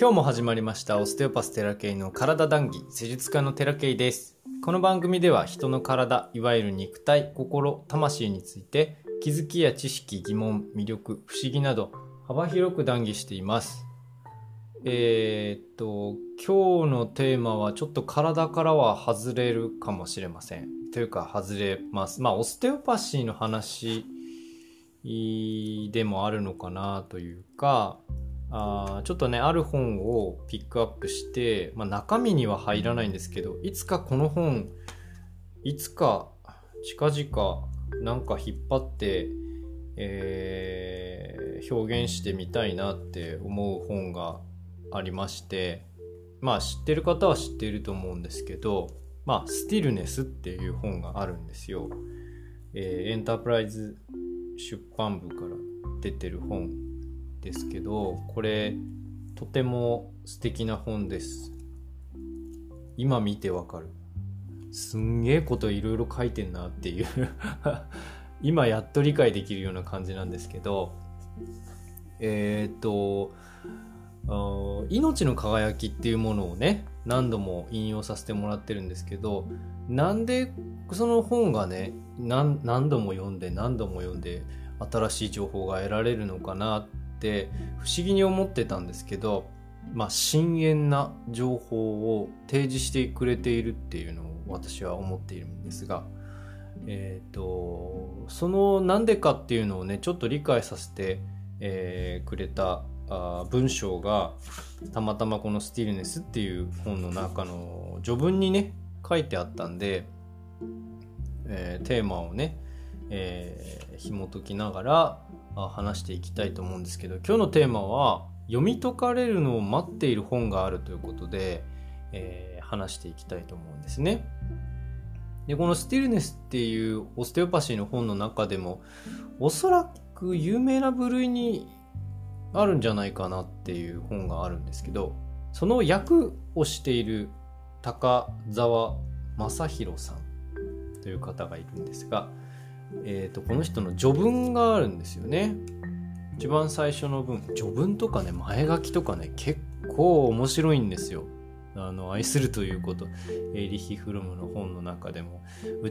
今日も始まりましたオステオパステラケイの体談義施術家のテラケイです。この番組では人の体いわゆる肉体心魂について気づきや知識疑問魅力不思議など幅広く談義しています。えー、っと今日のテーマはちょっと体からは外れるかもしれません。というか外れます。まあオステオパシーの話でもあるのかなというかあちょっとねある本をピックアップして、まあ、中身には入らないんですけどいつかこの本いつか近々なんか引っ張って、えー、表現してみたいなって思う本がありましてまあ知ってる方は知っていると思うんですけどまあスティルネスっていう本があるんですよ、えー、エンタープライズ出版部から出てる本ですけどこれとても素敵な本です。今見てわかる。すんげえこといろいろ書いてんなっていう。今やっと理解できるような感じなんですけどえっ、と命の輝きっていうものをね何度も引用させてもらってるんですけどなんでその本がね何度も読んで何度も読んで新しい情報が得られるのかなって不思議に思ってたんですけどまあ深遠な情報を提示してくれているっていうのを私は思っているんですがえっ、ー、とそのなんでかっていうのをねちょっと理解させて、えー、くれたあ文章がたまたまこの「スティルネス」っていう本の中の序文にね書いてあったんで、えー、テーマをね、えー、紐解きながら話していきたいと思うんですけど今日のテーマは読み解かれるのを待っている本があるということで、えー、話していきたいと思うんですね。でこの「スティルネス」っていうオステオパシーの本の中でもおそらく有名な部類にあるんじゃないかなっていう本があるんですけどその役をしている高澤正宏さんという方がいるんですが、えーと、この人の序文があるんですよね。一番最初の文。序文とかね前書きとかね結構面白いんですよ。あの愛するということ。エリヒ・フルムの本の中でも。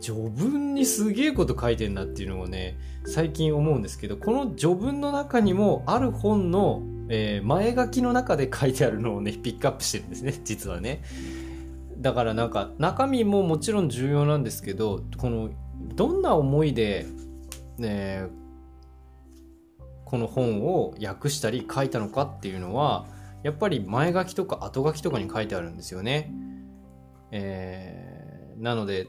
序文にすげえこと書いてんなっていうのをね最近思うんですけどこの序文の中にもある本の、えー、前書きの中で書いてあるのをねピックアップしてるんですね実はね。だからなんか中身ももちろん重要なんですけどこのどんな思いでねこの本を訳したり書いたのかっていうのはやっぱり前書きとか後書きとかに書いてあるんですよね。えー、なので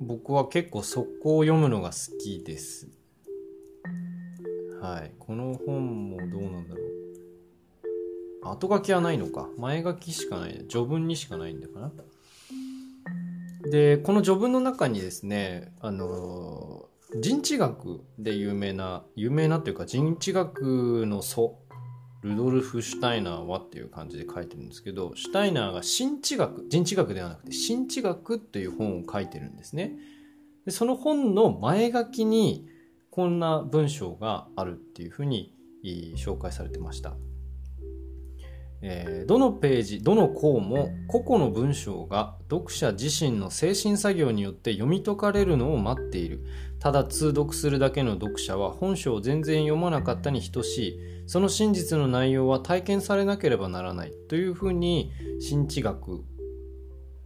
僕は結構速攻を読むのが好きです。はい。この本もどうなんだろう。後書きはないのか。前書きしかない。序文にしかないんだかな。で、この序文の中にですね、あの人知学で有名な、有名なっていうか人知学の祖ルドルフ・シュタイナーはっていう感じで書いてるんですけど、シュタイナーが新知学、人知学ではなくて新知学っていう本を書いてるんですね。でその本の前書きにこんな文章があるっていうふうに紹介されてました。えー、どのページ、どの項も個々の文章が読者自身の精神作業によって読み解かれるのを待っている。ただ通読するだけの読者は本書を全然読まなかったに等しい。その真実の内容は体験されなければならない。というふうに、新知学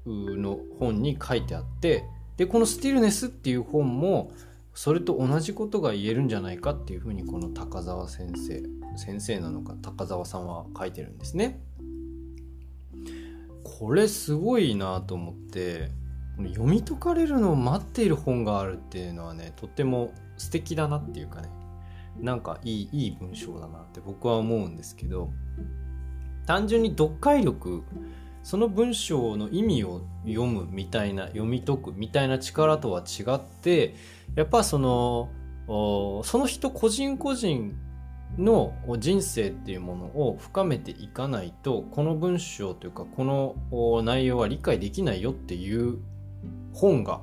の本に書いてあって、で、このスティルネスっていう本も、それと同じことが言えるんじゃないかっていうふうにこの高澤先生先生なのか高澤さんは書いてるんですね。これすごいなと思って読み解かれるのを待っている本があるっていうのはねとっても素敵だなっていうかねなんかいいいい文章だなって僕は思うんですけど単純に読解力その文章の意味を読むみたいな読み解くみたいな力とは違ってやっぱそのその人個人個人の人生っていうものを深めていかないとこの文章というかこの内容は理解できないよっていう本が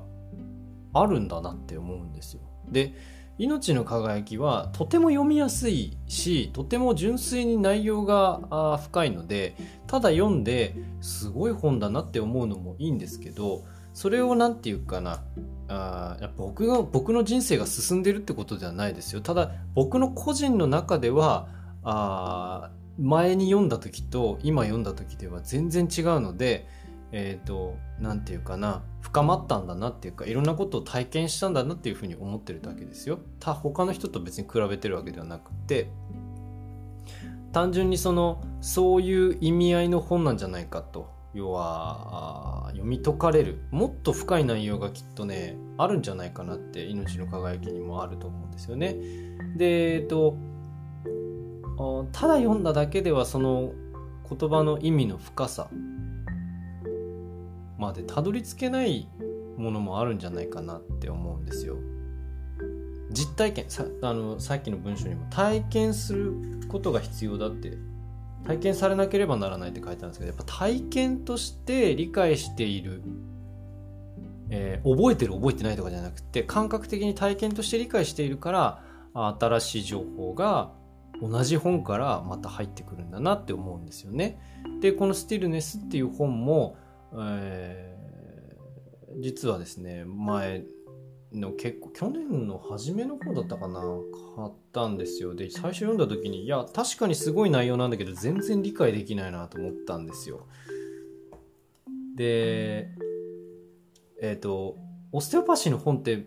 あるんだなって思うんですよ。で命の輝きはとても読みやすいしとても純粋に内容が深いのでただ読んですごい本だなって思うのもいいんですけどそれを何て言うかなあやっぱ僕が僕の人生が進んでるってことではないですよ。ただ僕の個人の中ではあ前に読んだ時と今読んだ時では全然違うのでえっ、ー、と何て言うかな深まったんだなっていうかいろんなことを体験したんだなっていうふうに思ってるだけですよ。他他の人と別に比べてるわけではなくて単純にそのそういう意味合いの本なんじゃないかと。要は読み解かれる。もっと深い内容がきっとねあるんじゃないかなって命の輝きにもあると思うんですよね。でえっとただ読んだだけではその言葉の意味の深さまでたどり着けないものもあるんじゃないかなって思うんですよ。実体験さあのさっきの文章にも体験することが必要だって体験されなければならないって書いてあるんですけどやっぱ体験として理解している、えー、覚えてる覚えてないとかじゃなくて感覚的に体験として理解しているから新しい情報が同じ本からまた入ってくるんだなって思うんですよね。でこの「スティルネス」っていう本もえー、実はですね前の結構去年の初めの方だったかな買ったんですよ。で最初読んだ時にいや確かにすごい内容なんだけど全然理解できないなと思ったんですよ。でえっ、ー、とオステオパシーの本って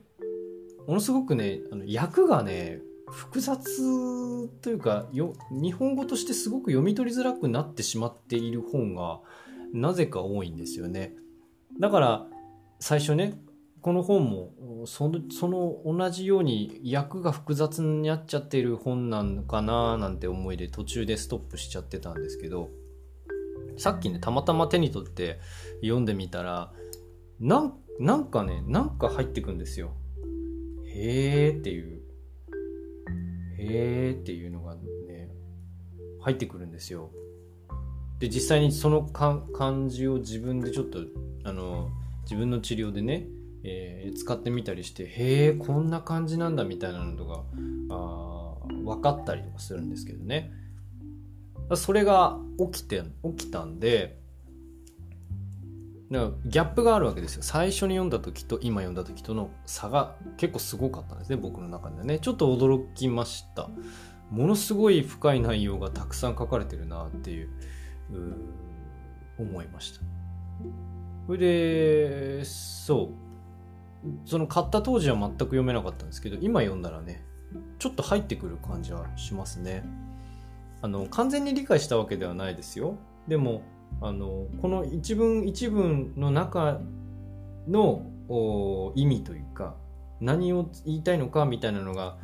ものすごくねあの訳がね複雑というかよ日本語としてすごく読み取りづらくなってしまっている本がなぜか多いんですよね。だから最初ねこの本もそのその同じように訳が複雑になっちゃってる本なのかななんて思いで途中でストップしちゃってたんですけどさっきねたまたま手に取って読んでみたらなんなんかねなんか入ってくんですよ。へーっていうへーっていうのがね入ってくるんですよ。で実際にそのか感じを自分でちょっとあの自分の治療でね、えー、使ってみたりしてへえこんな感じなんだみたいなのとかあ分かったりとかするんですけどね。それが起きて起きたんでギャップがあるわけですよ。最初に読んだ時と今読んだ時との差が結構すごかったんですね僕の中でね。ちょっと驚きました。ものすごい深い内容がたくさん書かれてるなっていう。思いました。それでそう。その買った当時は全く読めなかったんですけど今読んだらねちょっと入ってくる感じはしますね。あの完全に理解したわけではないですよ。でもあのこの一文一文の中の意味というか何を言いたいのかみたいなのが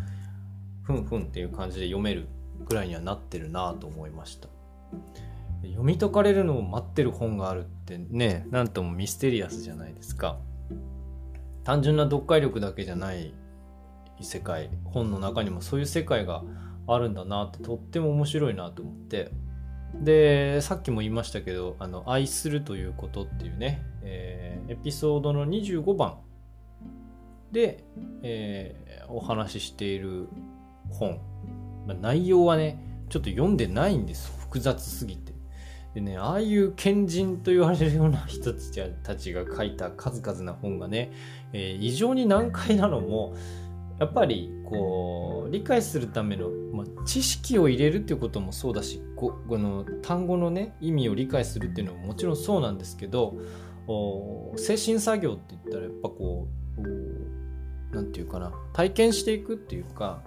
ふんふんっていう感じで読めるぐらいにはなってるなと思いました。読み解かれるのを待ってる本があるってねなんともミステリアスじゃないですか。単純な読解力だけじゃない世界本の中にもそういう世界があるんだなってとっても面白いなと思って。でさっきも言いましたけど「あの愛するということ」っていうね、えー、エピソードの25番で、えー、お話ししている本、まあ、内容はねちょっと読んでないんです複雑すぎて。でね、ああいう賢人と言われるような人たちが書いた数々な本がね、えー、異常に難解なのも、やっぱりこう理解するための、まあ、知識を入れるっていうこともそうだしここの単語のね意味を理解するっていうのももちろんそうなんですけど精神作業って言ったらやっぱこう何て言うかな体験していくっていうか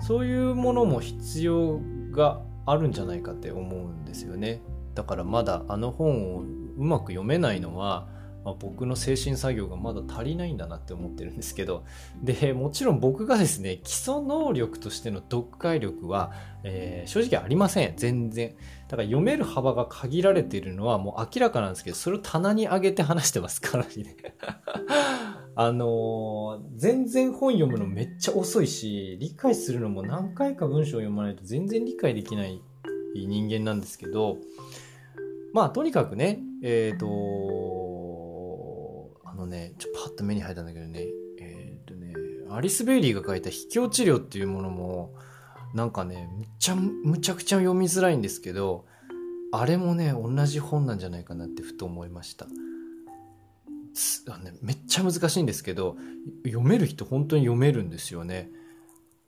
そういうものも必要があるんじゃないかって思うんですよね。だからまだあの本をうまく読めないのは、まあ、僕の精神作業がまだ足りないんだなって思ってるんですけどでもちろん僕がですね基礎能力としての読解力は、えー、正直ありません。全然。だから読める幅が限られているのはもう明らかなんですけどそれを棚に上げて話してますからね。あのー、全然本読むのめっちゃ遅いし理解するのも何回か文章を読まないと全然理解できない人間なんですけどまあ、とにかくね、えっ、ー、と、あのね、ちょっとパッと目に入ったんだけどね、えっ、ー、とね、アリス・ベイリーが書いた「秘境治療」っていうものもなんかねむちゃむちゃくちゃ読みづらいんですけどあれもね同じ本なんじゃないかなってふと思いました。あのね、めっちゃ難しいんですけど読める人本当に読めるんですよね。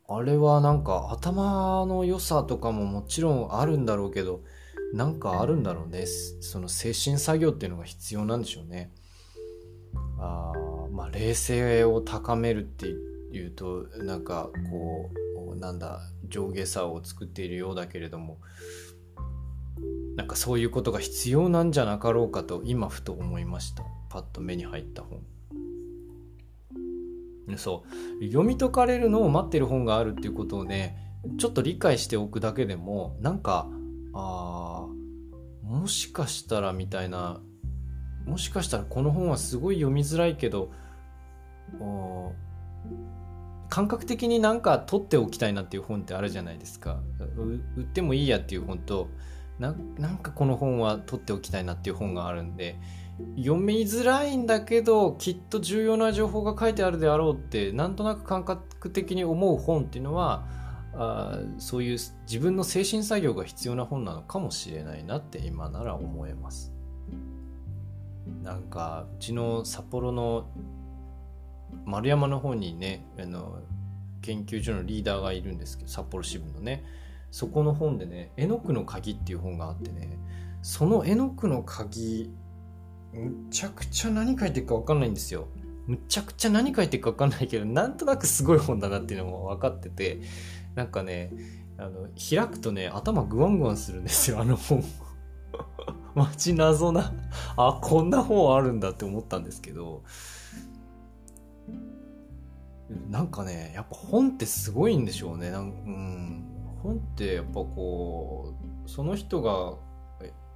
あれはなんか頭の良さとかももちろんあるんだろうけどなんかあるんだろうね。その精神作業っていうのが必要なんでしょうね。あまあ冷静を高めるっていうとなんかこうなんだ上下差を作っているようだけれどもなんかそういうことが必要なんじゃなかろうかと今ふと思いました。パッと目に入った本。そう。読み解かれるのを待ってる本があるっていうことをねちょっと理解しておくだけでもなんかあもしかしたらみたいなもしかしたらこの本はすごい読みづらいけど感覚的になんか取っておきたいなっていう本ってあるじゃないですか。売ってもいいやっていう本となんかこの本は取っておきたいなっていう本があるんで読みづらいんだけどきっと重要な情報が書いてあるであろうってなんとなく感覚的に思う本っていうのはあそういう自分の精神作業が必要な本なのかもしれないなって今なら思えます。なんかうちの札幌の丸山の方にねあの研究所のリーダーがいるんですけど札幌支部のねそこの本でね「絵の具の鍵」っていう本があってねその絵の具の鍵むちゃくちゃ何書いてるか分かんないんですよ。むちゃくちゃ何書いてるか分かんないけどなんとなくすごい本だなっていうのも分かっててなんかねあの開くとね頭グワングワンするんですよあの本。マジ謎なあこんな本あるんだって思ったんですけど。なんかねやっぱ本ってすごいんでしょうね。なんうん。本ってやっぱこうその人が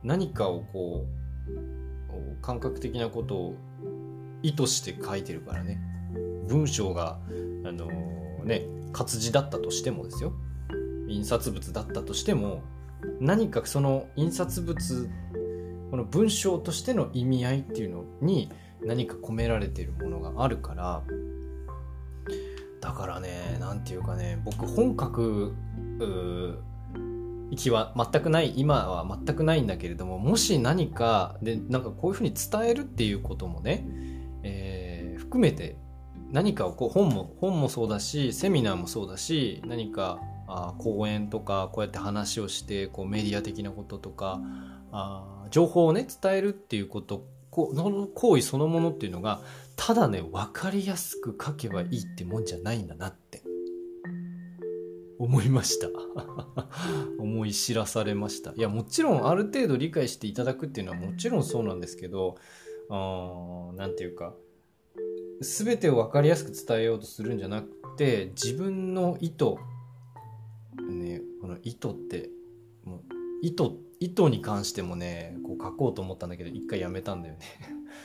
何かをこう感覚的なことを意図して書いてるからね。文章があのー、ね活字だったとしてもですよ。印刷物だったとしても何かその印刷物この文章としての意味合いっていうのに何か込められてるものがあるからだからね何て言うかね僕本書く気は全くない今は全くないんだけれどももし何かでなんかこういうふうに伝えるっていうこともね、えー、含めて何かをこう本も本もそうだしセミナーもそうだし何かあ講演とかこうやって話をしてこうメディア的なこととかあ情報をね伝えるっていうことこの行為そのものっていうのがただね分かりやすく書けばいいってもんじゃないんだなって。思いました。思い知らされました。いやもちろんある程度理解していただくっていうのはもちろんそうなんですけど何て言うか全てを分かりやすく伝えようとするんじゃなくて自分の意図ねこの意図ってもう意図意図に関してもねこう書こうと思ったんだけど一回やめたんだよね。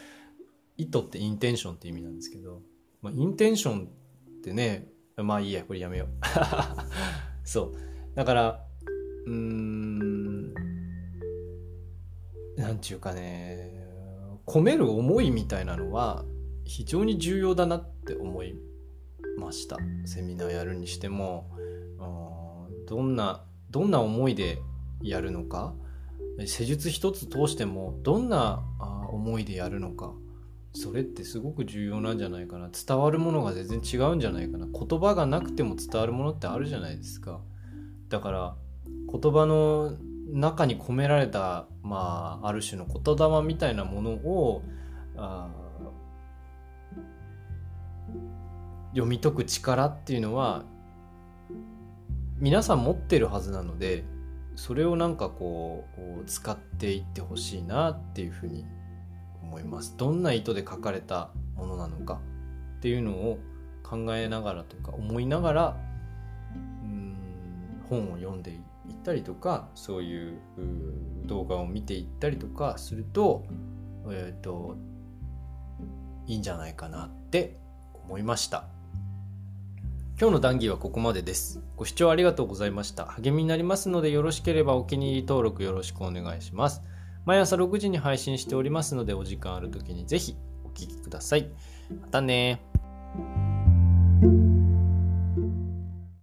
意図ってインテンションって意味なんですけど、まあ、インテンションってねまあいいやこれやめよう。そう。だからうーんなんちゅうかね込める思いみたいなのは非常に重要だなって思いました。セミナーやるにしても。どんなどんな思いでやるのか。施術一つ通してもどんな思いでやるのか。それってすごく重要なんじゃないかな。伝わるものが全然違うんじゃないかな。言葉がなくても伝わるものってあるじゃないですか。だから言葉の中に込められたまあある種の言霊みたいなものをあ読み解く力っていうのは皆さん持ってるはずなのでそれをなんかこう使っていってほしいなっていうふうに思いますどんな意図で書かれたものなのかっていうのを考えながらとか思いながらうん本を読んでいったりとかそういう動画を見ていったりとかすると,、えーといいんじゃないかなって思いました。今日の談義はここまでです。ご視聴ありがとうございました。励みになりますのでよろしければお気に入り登録よろしくお願いします。毎朝6時に配信しておりますのでお時間ある時にぜひお聴きください。またね